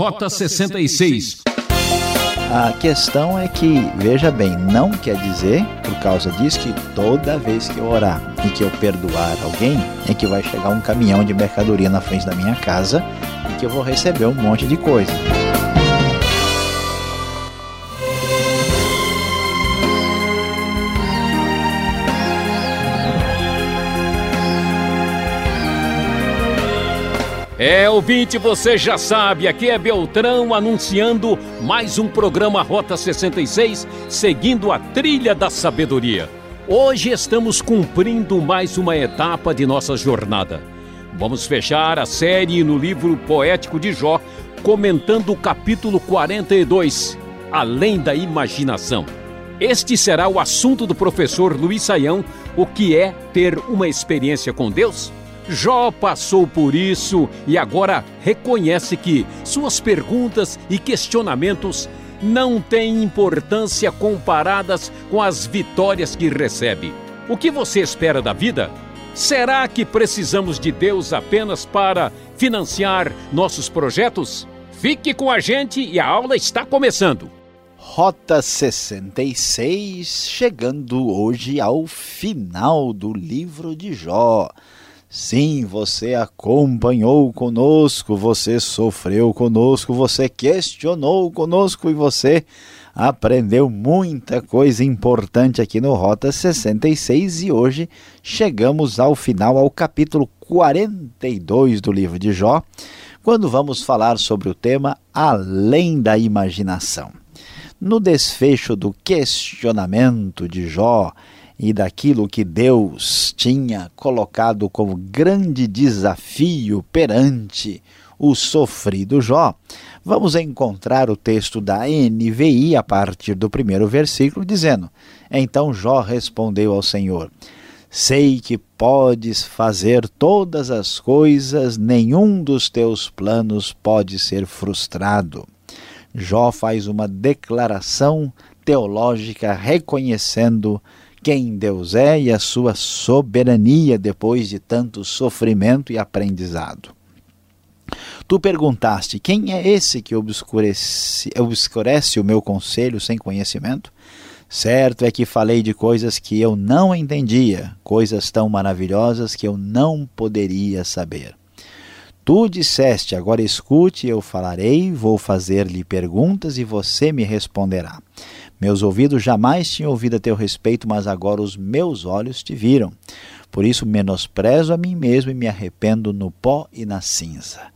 Rota 66. A questão é que, veja bem, não quer dizer, por causa disso, que toda vez que eu orar e que eu perdoar alguém, é que vai chegar um caminhão de mercadoria na frente da minha casa e que eu vou receber um monte de coisa. É, ouvinte, você já sabe, aqui é Beltrão anunciando mais um programa Rota 66, seguindo a trilha da sabedoria. Hoje estamos cumprindo mais uma etapa de nossa jornada. Vamos fechar a série no livro poético de Jó, comentando o capítulo 42, Além da Imaginação. Este será o assunto do professor Luiz Saião, o que é ter uma experiência com Deus? Jó passou por isso e agora reconhece que suas perguntas e questionamentos não têm importância comparadas com as vitórias que recebe. O que você espera da vida? Será que precisamos de Deus apenas para financiar nossos projetos? Fique com a gente e a aula está começando. Rota 66, chegando hoje ao final do livro de Jó. Sim, você acompanhou conosco, você sofreu conosco, você questionou conosco e você aprendeu muita coisa importante aqui no Rota 66 e hoje chegamos ao final, ao capítulo 42 do livro de Jó, quando vamos falar sobre o tema Além da Imaginação. No desfecho do questionamento de Jó, e daquilo que Deus tinha colocado como grande desafio perante o sofrido Jó, vamos encontrar o texto da NVI a partir do primeiro versículo, dizendo: Então Jó respondeu ao Senhor: Sei que podes fazer todas as coisas, nenhum dos teus planos pode ser frustrado. Jó faz uma declaração teológica reconhecendo quem Deus é e a sua soberania depois de tanto sofrimento e aprendizado. Tu perguntaste: quem é esse que obscurece, obscurece o meu conselho sem conhecimento? Certo é que falei de coisas que eu não entendia, coisas tão maravilhosas que eu não poderia saber. Tu disseste: agora escute, eu falarei, vou fazer-lhe perguntas e você me responderá. Meus ouvidos jamais tinham ouvido a teu respeito, mas agora os meus olhos te viram. Por isso menosprezo a mim mesmo e me arrependo no pó e na cinza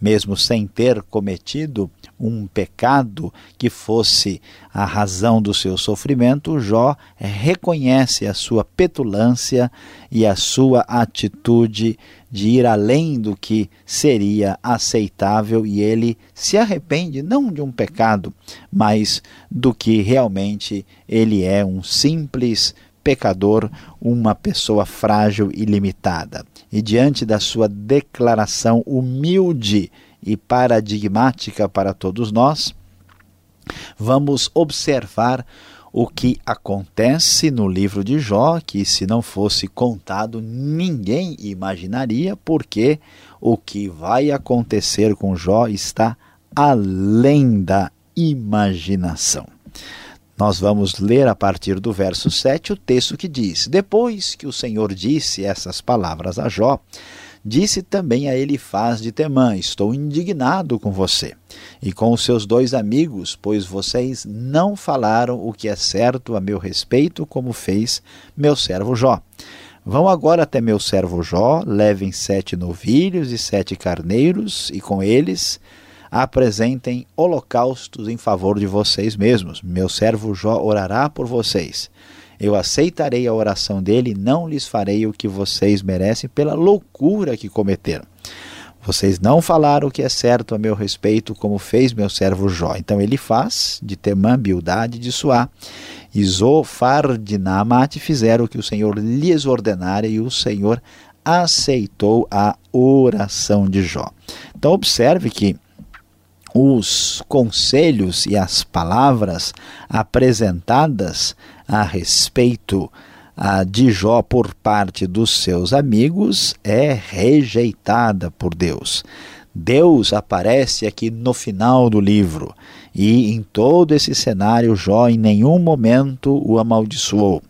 mesmo sem ter cometido um pecado que fosse a razão do seu sofrimento, Jó reconhece a sua petulância e a sua atitude de ir além do que seria aceitável e ele se arrepende não de um pecado, mas do que realmente ele é um simples pecador, uma pessoa frágil e limitada. E diante da sua declaração humilde e paradigmática para todos nós, vamos observar o que acontece no livro de Jó, que se não fosse contado, ninguém imaginaria, porque o que vai acontecer com Jó está além da imaginação. Nós vamos ler a partir do verso 7 o texto que diz: Depois que o Senhor disse essas palavras a Jó, disse também a Elifaz de Temã: Estou indignado com você e com os seus dois amigos, pois vocês não falaram o que é certo a meu respeito, como fez meu servo Jó. Vão agora até meu servo Jó, levem sete novilhos e sete carneiros, e com eles apresentem holocaustos em favor de vocês mesmos. Meu servo Jó orará por vocês. Eu aceitarei a oração dele não lhes farei o que vocês merecem pela loucura que cometeram. Vocês não falaram o que é certo a meu respeito, como fez meu servo Jó. Então ele faz, de Temã, Bildade, de Suá, e Zofar de Naamate fizeram o que o Senhor lhes ordenara, e o Senhor aceitou a oração de Jó. Então observe que os conselhos e as palavras apresentadas a respeito de Jó por parte dos seus amigos é rejeitada por Deus. Deus aparece aqui no final do livro e em todo esse cenário Jó em nenhum momento o amaldiçoou.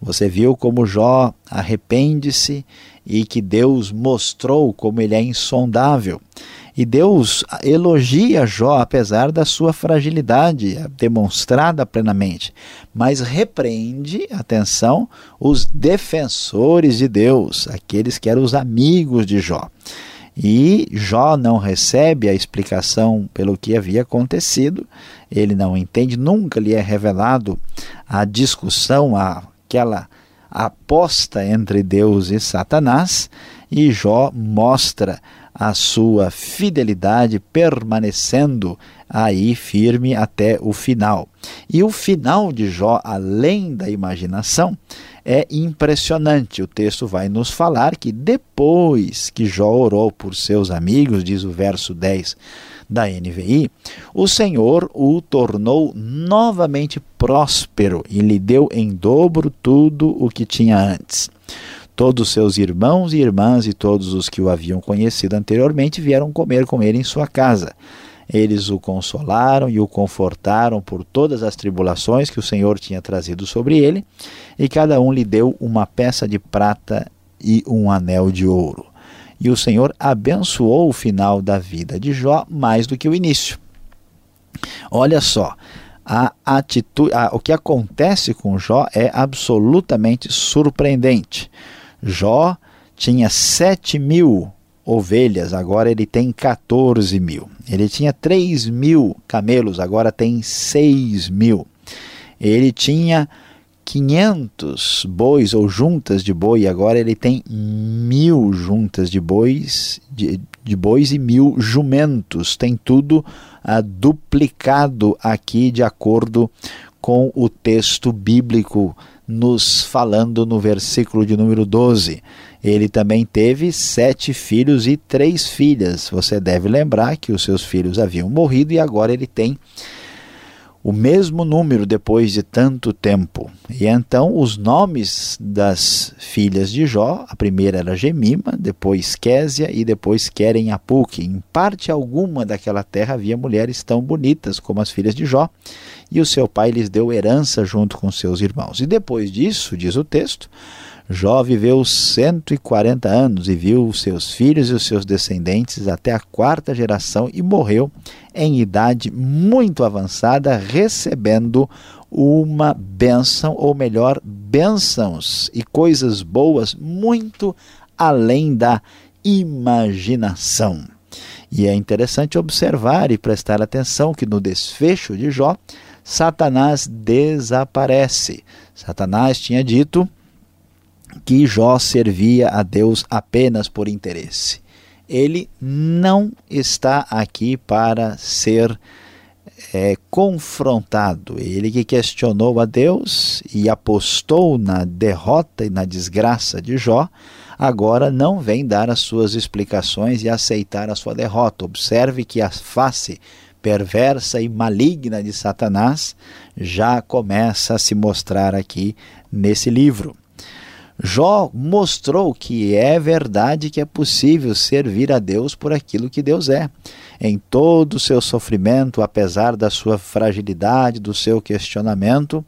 Você viu como Jó arrepende-se e que Deus mostrou como ele é insondável. E Deus elogia Jó apesar da sua fragilidade demonstrada plenamente, mas repreende, atenção, os defensores de Deus, aqueles que eram os amigos de Jó. E Jó não recebe a explicação pelo que havia acontecido, ele não entende, nunca lhe é revelado a discussão, aquela aposta entre Deus e Satanás, e Jó mostra a sua fidelidade permanecendo aí firme até o final. E o final de Jó, além da imaginação, é impressionante. O texto vai nos falar que depois que Jó orou por seus amigos, diz o verso 10 da NVI, o Senhor o tornou novamente próspero e lhe deu em dobro tudo o que tinha antes. Todos seus irmãos e irmãs e todos os que o haviam conhecido anteriormente vieram comer com ele em sua casa. Eles o consolaram e o confortaram por todas as tribulações que o Senhor tinha trazido sobre ele, e cada um lhe deu uma peça de prata e um anel de ouro. E o Senhor abençoou o final da vida de Jó mais do que o início. Olha só, a atitude, a, o que acontece com Jó é absolutamente surpreendente. Jó tinha 7 mil ovelhas, agora ele tem 14 mil. Ele tinha 3 mil camelos, agora tem 6 mil. Ele tinha 500 bois ou juntas de boi, agora ele tem mil juntas de bois, de, de bois e mil jumentos. Tem tudo ah, duplicado aqui de acordo com o texto bíblico nos falando no versículo de número 12. Ele também teve sete filhos e três filhas. Você deve lembrar que os seus filhos haviam morrido e agora ele tem o mesmo número depois de tanto tempo. E então os nomes das filhas de Jó, a primeira era Gemima, depois Késia e depois Querem Apuque. Em parte alguma daquela terra havia mulheres tão bonitas como as filhas de Jó, e o seu pai lhes deu herança junto com seus irmãos. E depois disso, diz o texto, Jó viveu 140 anos e viu seus filhos e os seus descendentes até a quarta geração e morreu em idade muito avançada, recebendo uma bênção, ou melhor, bênçãos e coisas boas muito além da imaginação. E é interessante observar e prestar atenção que no desfecho de Jó, Satanás desaparece. Satanás tinha dito que Jó servia a Deus apenas por interesse. Ele não está aqui para ser é, confrontado. Ele que questionou a Deus e apostou na derrota e na desgraça de Jó, agora não vem dar as suas explicações e aceitar a sua derrota. Observe que a face perversa e maligna de Satanás já começa a se mostrar aqui nesse livro. Jó mostrou que é verdade que é possível servir a Deus por aquilo que Deus é. Em todo o seu sofrimento, apesar da sua fragilidade, do seu questionamento,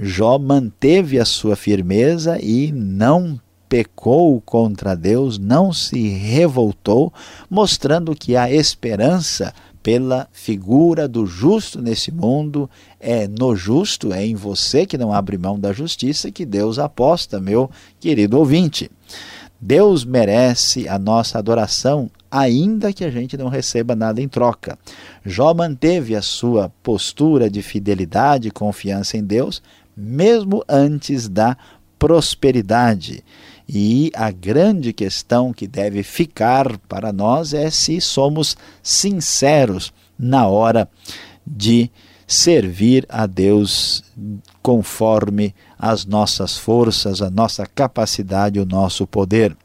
Jó manteve a sua firmeza e não pecou contra Deus, não se revoltou, mostrando que há esperança pela figura do justo nesse mundo, é no justo, é em você que não abre mão da justiça que Deus aposta, meu querido ouvinte. Deus merece a nossa adoração, ainda que a gente não receba nada em troca. Jó manteve a sua postura de fidelidade e confiança em Deus, mesmo antes da prosperidade. E a grande questão que deve ficar para nós é se somos sinceros na hora de servir a Deus conforme as nossas forças, a nossa capacidade, o nosso poder.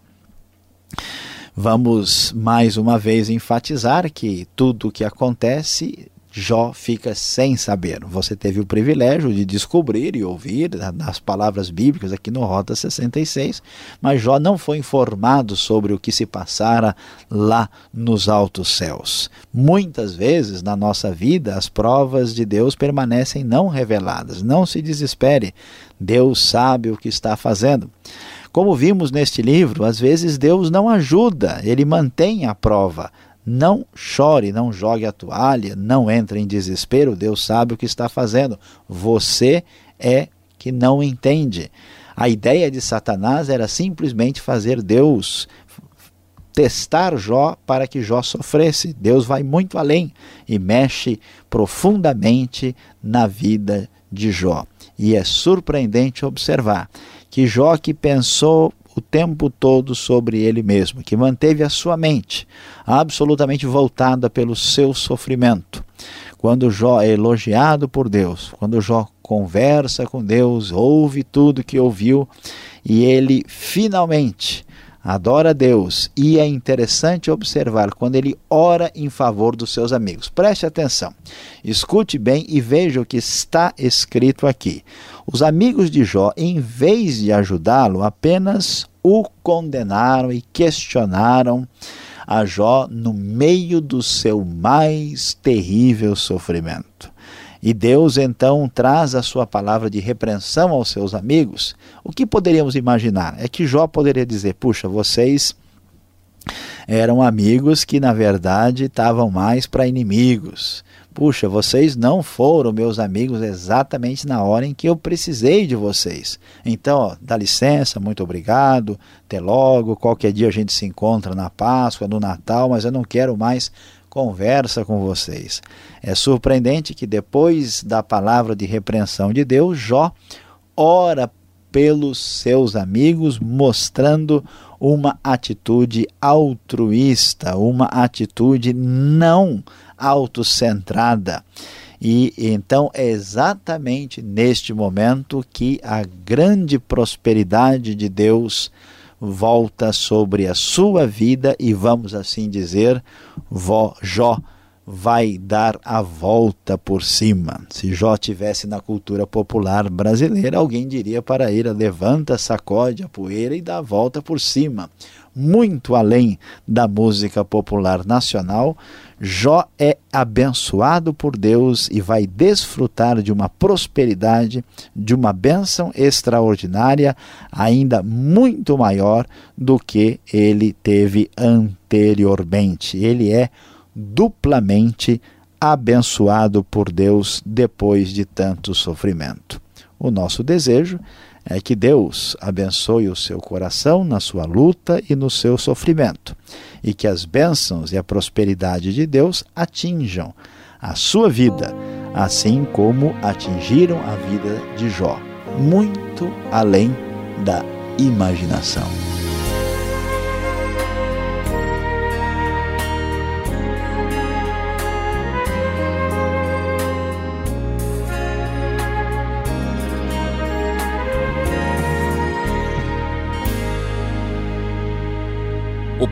Vamos mais uma vez enfatizar que tudo o que acontece Jó fica sem saber. Você teve o privilégio de descobrir e ouvir as palavras bíblicas aqui no Rota 66, mas Jó não foi informado sobre o que se passara lá nos altos céus. Muitas vezes na nossa vida as provas de Deus permanecem não reveladas. Não se desespere, Deus sabe o que está fazendo. Como vimos neste livro, às vezes Deus não ajuda, ele mantém a prova não chore, não jogue a toalha, não entre em desespero, Deus sabe o que está fazendo. Você é que não entende. A ideia de Satanás era simplesmente fazer Deus testar Jó para que Jó sofresse. Deus vai muito além e mexe profundamente na vida de Jó. E é surpreendente observar que Jó que pensou o tempo todo sobre ele mesmo, que manteve a sua mente absolutamente voltada pelo seu sofrimento. Quando Jó é elogiado por Deus, quando Jó conversa com Deus, ouve tudo que ouviu e ele finalmente adora a Deus. E é interessante observar quando ele ora em favor dos seus amigos. Preste atenção, escute bem e veja o que está escrito aqui. Os amigos de Jó, em vez de ajudá-lo, apenas o condenaram e questionaram a Jó no meio do seu mais terrível sofrimento. E Deus então traz a sua palavra de repreensão aos seus amigos. O que poderíamos imaginar? É que Jó poderia dizer: puxa, vocês eram amigos que na verdade estavam mais para inimigos. Puxa, vocês não foram meus amigos exatamente na hora em que eu precisei de vocês. Então, ó, dá licença, muito obrigado, até logo. Qualquer dia a gente se encontra na Páscoa, no Natal, mas eu não quero mais conversa com vocês. É surpreendente que depois da palavra de repreensão de Deus, Jó ora pelos seus amigos, mostrando uma atitude altruísta, uma atitude não autocentrada. E então é exatamente neste momento que a grande prosperidade de Deus volta sobre a sua vida e vamos assim dizer, vó Jó vai dar a volta por cima. Se Jó tivesse na cultura popular brasileira, alguém diria para ele: levanta, sacode a poeira e dá a volta por cima. Muito além da música popular nacional, Jó é abençoado por Deus e vai desfrutar de uma prosperidade, de uma bênção extraordinária, ainda muito maior do que ele teve anteriormente. Ele é duplamente abençoado por Deus depois de tanto sofrimento. O nosso desejo é que Deus abençoe o seu coração na sua luta e no seu sofrimento, e que as bênçãos e a prosperidade de Deus atinjam a sua vida, assim como atingiram a vida de Jó, muito além da imaginação.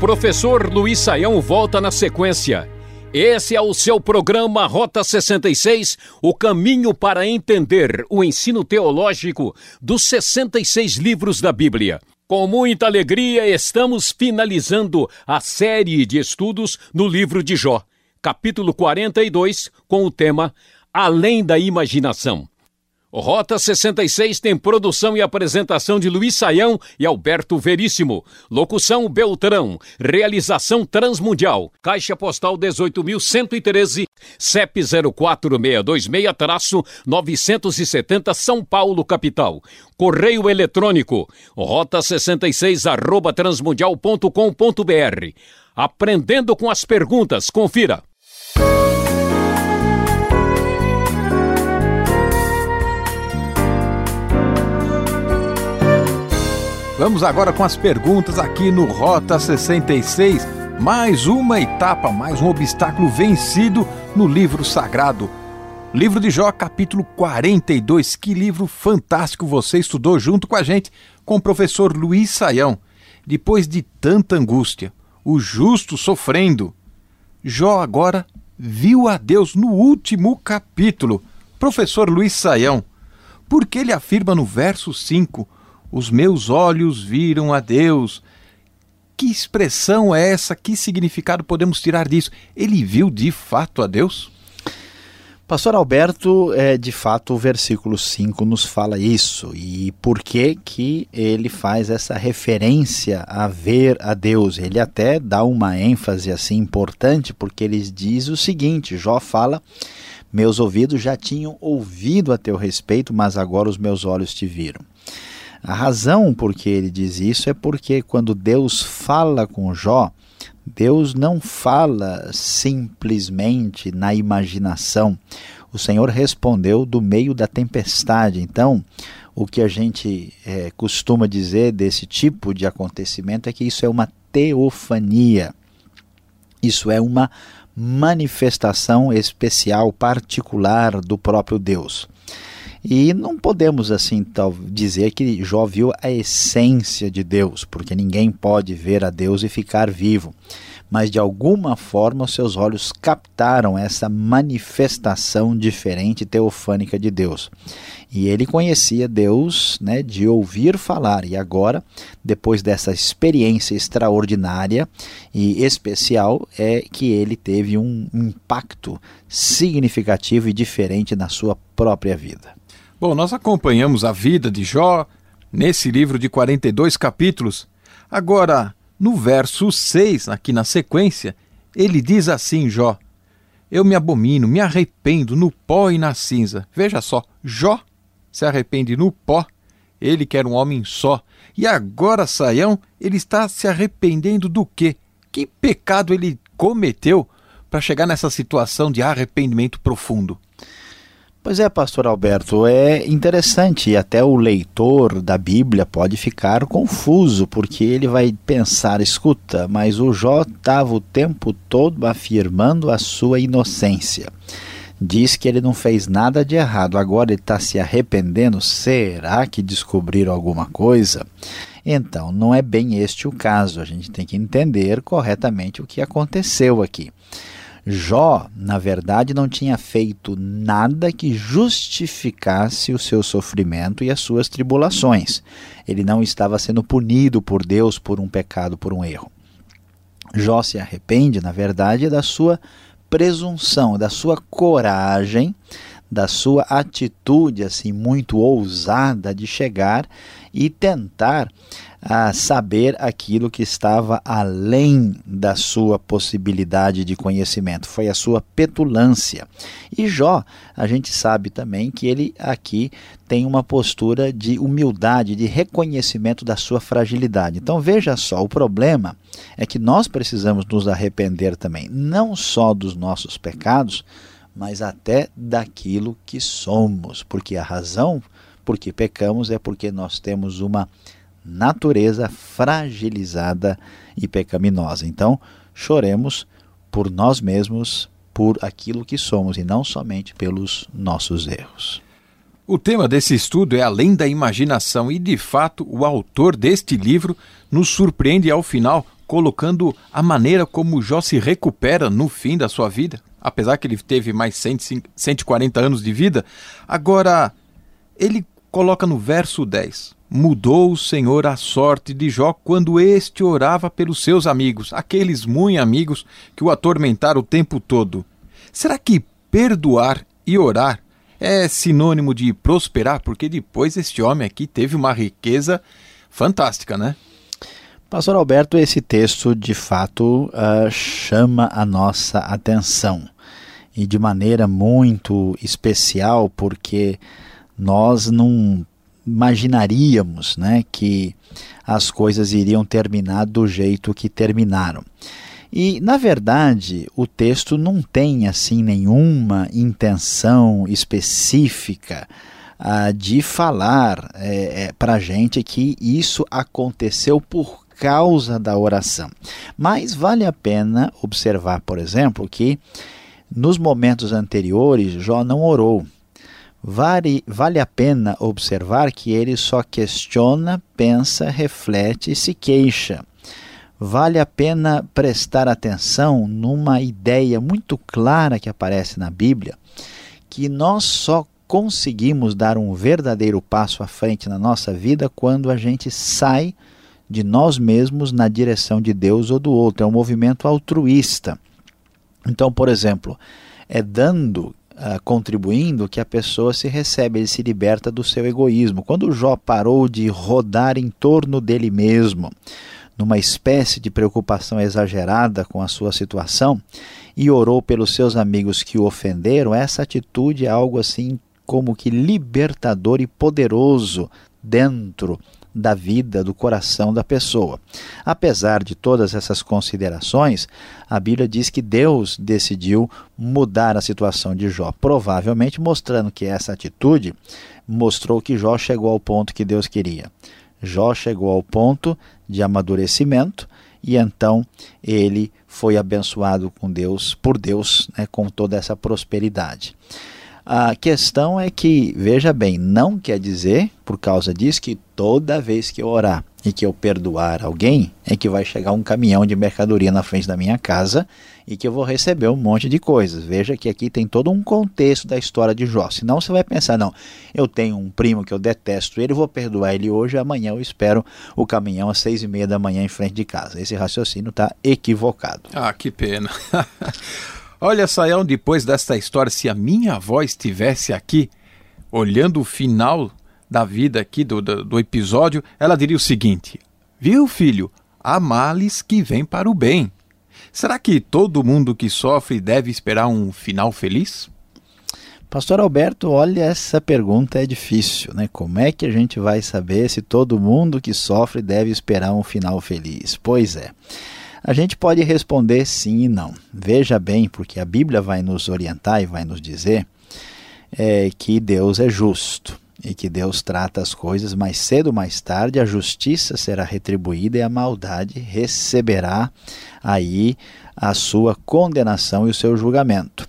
Professor Luiz Saião volta na sequência. Esse é o seu programa Rota 66, o caminho para entender o ensino teológico dos 66 livros da Bíblia. Com muita alegria, estamos finalizando a série de estudos no livro de Jó, capítulo 42, com o tema Além da Imaginação. Rota 66 tem produção e apresentação de Luiz Saião e Alberto Veríssimo. Locução Beltrão. Realização Transmundial. Caixa Postal 18.113, CEP 04626-970 São Paulo, capital. Correio eletrônico. Rota 66 arroba transmundial.com.br. Aprendendo com as perguntas. Confira. Vamos agora com as perguntas aqui no Rota 66. Mais uma etapa, mais um obstáculo vencido no livro sagrado. Livro de Jó, capítulo 42. Que livro fantástico você estudou junto com a gente, com o professor Luiz Saião. Depois de tanta angústia, o justo sofrendo, Jó agora viu a Deus no último capítulo. Professor Luiz Saião, porque ele afirma no verso 5: Os meus olhos viram a Deus. Que expressão é essa? Que significado podemos tirar disso? Ele viu de fato a Deus? Pastor Alberto, é, de fato, o versículo 5 nos fala isso. E por que que ele faz essa referência a ver a Deus? Ele até dá uma ênfase assim importante, porque ele diz o seguinte: Jó fala, meus ouvidos já tinham ouvido a teu respeito, mas agora os meus olhos te viram. A razão por que ele diz isso é porque quando Deus fala com Jó, Deus não fala simplesmente na imaginação. O Senhor respondeu do meio da tempestade. Então, o que a gente é, costuma dizer desse tipo de acontecimento é que isso é uma teofania. Isso é uma manifestação especial, particular do próprio Deus. E não podemos assim tal, dizer que Jó viu a essência de Deus, porque ninguém pode ver a Deus e ficar vivo. Mas de alguma forma os seus olhos captaram essa manifestação diferente teofânica de Deus. E ele conhecia Deus né, de ouvir falar. E agora, depois dessa experiência extraordinária e especial, é que ele teve um impacto significativo e diferente na sua própria vida. Bom, nós acompanhamos a vida de Jó nesse livro de 42 capítulos. Agora, no verso 6, aqui na sequência, ele diz assim: Jó, eu me abomino, me arrependo no pó e na cinza. Veja só, Jó se arrepende no pó, ele que era um homem só. E agora, Saião, ele está se arrependendo do quê? Que pecado ele cometeu para chegar nessa situação de arrependimento profundo? Pois é, pastor Alberto, é interessante e até o leitor da Bíblia pode ficar confuso, porque ele vai pensar, escuta, mas o Jó estava o tempo todo afirmando a sua inocência. Diz que ele não fez nada de errado, agora ele está se arrependendo. Será que descobriram alguma coisa? Então, não é bem este o caso. A gente tem que entender corretamente o que aconteceu aqui. Jó, na verdade, não tinha feito nada que justificasse o seu sofrimento e as suas tribulações. Ele não estava sendo punido por Deus por um pecado, por um erro. Jó se arrepende, na verdade, da sua presunção, da sua coragem, da sua atitude assim muito ousada de chegar e tentar a saber aquilo que estava além da sua possibilidade de conhecimento, foi a sua petulância. E Jó, a gente sabe também que ele aqui tem uma postura de humildade, de reconhecimento da sua fragilidade. Então veja só, o problema é que nós precisamos nos arrepender também, não só dos nossos pecados, mas até daquilo que somos, porque a razão por que pecamos é porque nós temos uma natureza fragilizada e pecaminosa. Então, choremos por nós mesmos, por aquilo que somos e não somente pelos nossos erros. O tema desse estudo é além da imaginação e, de fato, o autor deste livro nos surpreende ao final, colocando a maneira como Jó se recupera no fim da sua vida, apesar que ele teve mais 140 anos de vida. Agora, ele coloca no verso 10: Mudou o Senhor a sorte de Jó quando este orava pelos seus amigos, aqueles muito amigos que o atormentaram o tempo todo. Será que perdoar e orar é sinônimo de prosperar? Porque depois este homem aqui teve uma riqueza fantástica, né? Pastor Alberto, esse texto de fato uh, chama a nossa atenção e de maneira muito especial, porque nós não imaginaríamos né, que as coisas iriam terminar do jeito que terminaram. E, na verdade, o texto não tem assim nenhuma intenção específica ah, de falar é, é, para a gente que isso aconteceu por causa da oração. Mas vale a pena observar, por exemplo, que nos momentos anteriores Jó não orou. Vale, vale a pena observar que ele só questiona, pensa, reflete e se queixa. vale a pena prestar atenção numa ideia muito clara que aparece na Bíblia, que nós só conseguimos dar um verdadeiro passo à frente na nossa vida quando a gente sai de nós mesmos na direção de Deus ou do outro. É um movimento altruísta. Então, por exemplo, é dando, uh, contribuindo, que a pessoa se recebe, ele se liberta do seu egoísmo. Quando Jó parou de rodar em torno dele mesmo, numa espécie de preocupação exagerada com a sua situação, e orou pelos seus amigos que o ofenderam, essa atitude é algo assim como que libertador e poderoso dentro da vida, do coração da pessoa. Apesar de todas essas considerações, a Bíblia diz que Deus decidiu mudar a situação de Jó, provavelmente mostrando que essa atitude mostrou que Jó chegou ao ponto que Deus queria. Jó chegou ao ponto de amadurecimento e então ele foi abençoado com Deus, por Deus, né, com toda essa prosperidade. A questão é que, veja bem, não quer dizer, por causa disso, que toda vez que eu orar e que eu perdoar alguém, é que vai chegar um caminhão de mercadoria na frente da minha casa e que eu vou receber um monte de coisas. Veja que aqui tem todo um contexto da história de Jó. Senão você vai pensar, não, eu tenho um primo que eu detesto ele, vou perdoar ele hoje, amanhã eu espero o caminhão às seis e meia da manhã em frente de casa. Esse raciocínio está equivocado. Ah, que pena. Olha, Sayão, depois desta história, se a minha avó estivesse aqui, olhando o final da vida aqui, do, do, do episódio, ela diria o seguinte: Viu, filho? Há males que vêm para o bem. Será que todo mundo que sofre deve esperar um final feliz? Pastor Alberto, olha, essa pergunta é difícil, né? Como é que a gente vai saber se todo mundo que sofre deve esperar um final feliz? Pois é. A gente pode responder sim e não. Veja bem, porque a Bíblia vai nos orientar e vai nos dizer é, que Deus é justo e que Deus trata as coisas mais cedo ou mais tarde, a justiça será retribuída e a maldade receberá aí a sua condenação e o seu julgamento.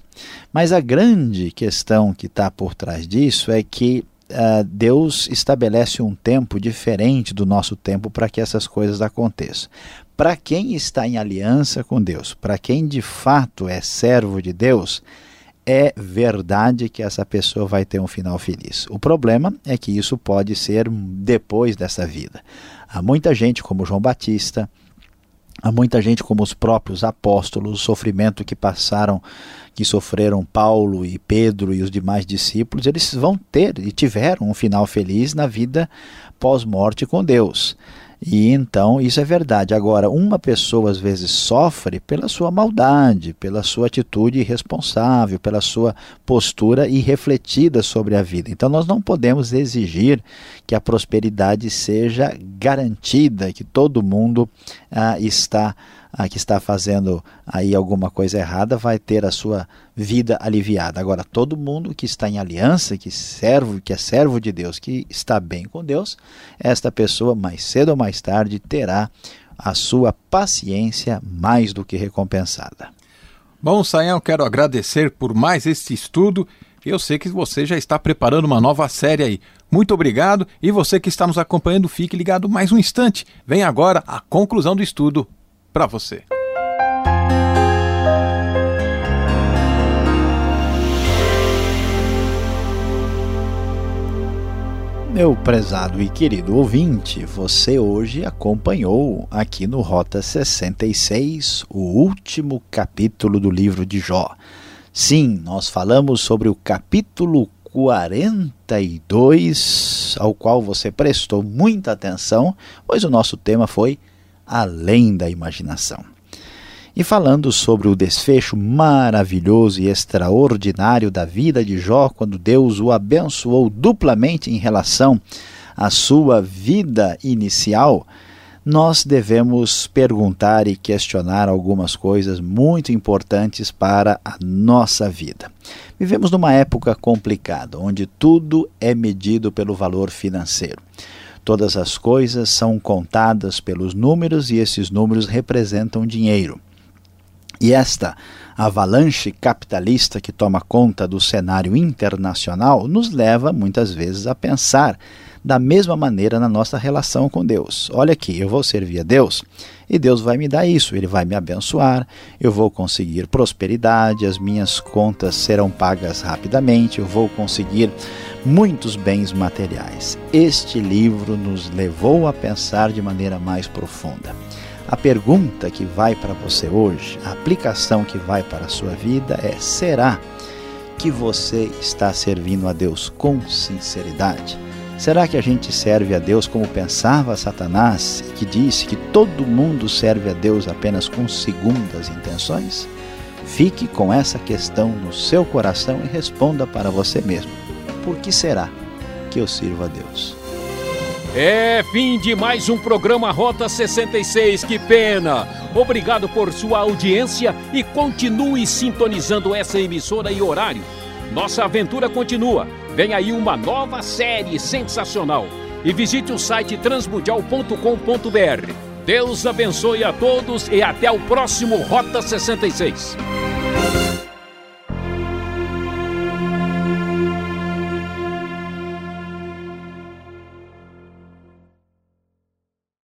Mas a grande questão que está por trás disso é que uh, Deus estabelece um tempo diferente do nosso tempo para que essas coisas aconteçam para quem está em aliança com Deus, para quem de fato é servo de Deus, é verdade que essa pessoa vai ter um final feliz. O problema é que isso pode ser depois dessa vida. Há muita gente, como João Batista, há muita gente como os próprios apóstolos, o sofrimento que passaram, que sofreram Paulo e Pedro e os demais discípulos, eles vão ter e tiveram um final feliz na vida pós-morte com Deus. E então isso é verdade. Agora, uma pessoa às vezes sofre pela sua maldade, pela sua atitude irresponsável, pela sua postura irrefletida sobre a vida. Então nós não podemos exigir que a prosperidade seja garantida, que todo mundo ah, está ah, que está fazendo aí alguma coisa errada vai ter a sua vida aliviada. Agora, todo mundo que está em aliança, que servo, que é servo de Deus, que está bem com Deus, esta pessoa mais cedo ou mais tarde terá a sua paciência mais do que recompensada. Bom, Sayão, quero agradecer por mais este estudo. Eu sei que você já está preparando uma nova série aí. Muito obrigado e você que está nos acompanhando, fique ligado mais um instante. Vem agora a conclusão do estudo para você. Meu prezado e querido ouvinte, você hoje acompanhou aqui no Rota 66 o último capítulo do livro de Jó. Sim, nós falamos sobre o capítulo 42, ao qual você prestou muita atenção, pois o nosso tema foi além da imaginação. E falando sobre o desfecho maravilhoso e extraordinário da vida de Jó, quando Deus o abençoou duplamente em relação à sua vida inicial, nós devemos perguntar e questionar algumas coisas muito importantes para a nossa vida. Vivemos numa época complicada, onde tudo é medido pelo valor financeiro. Todas as coisas são contadas pelos números e esses números representam dinheiro. E esta avalanche capitalista que toma conta do cenário internacional nos leva muitas vezes a pensar da mesma maneira na nossa relação com Deus. Olha aqui, eu vou servir a Deus e Deus vai me dar isso, Ele vai me abençoar, eu vou conseguir prosperidade, as minhas contas serão pagas rapidamente, eu vou conseguir muitos bens materiais. Este livro nos levou a pensar de maneira mais profunda. A pergunta que vai para você hoje, a aplicação que vai para a sua vida é: será que você está servindo a Deus com sinceridade? Será que a gente serve a Deus como pensava Satanás, que disse que todo mundo serve a Deus apenas com segundas intenções? Fique com essa questão no seu coração e responda para você mesmo: por que será que eu sirvo a Deus? É fim de mais um programa Rota 66, que pena! Obrigado por sua audiência e continue sintonizando essa emissora e horário. Nossa aventura continua. Vem aí uma nova série sensacional. E visite o site transmundial.com.br. Deus abençoe a todos e até o próximo Rota 66.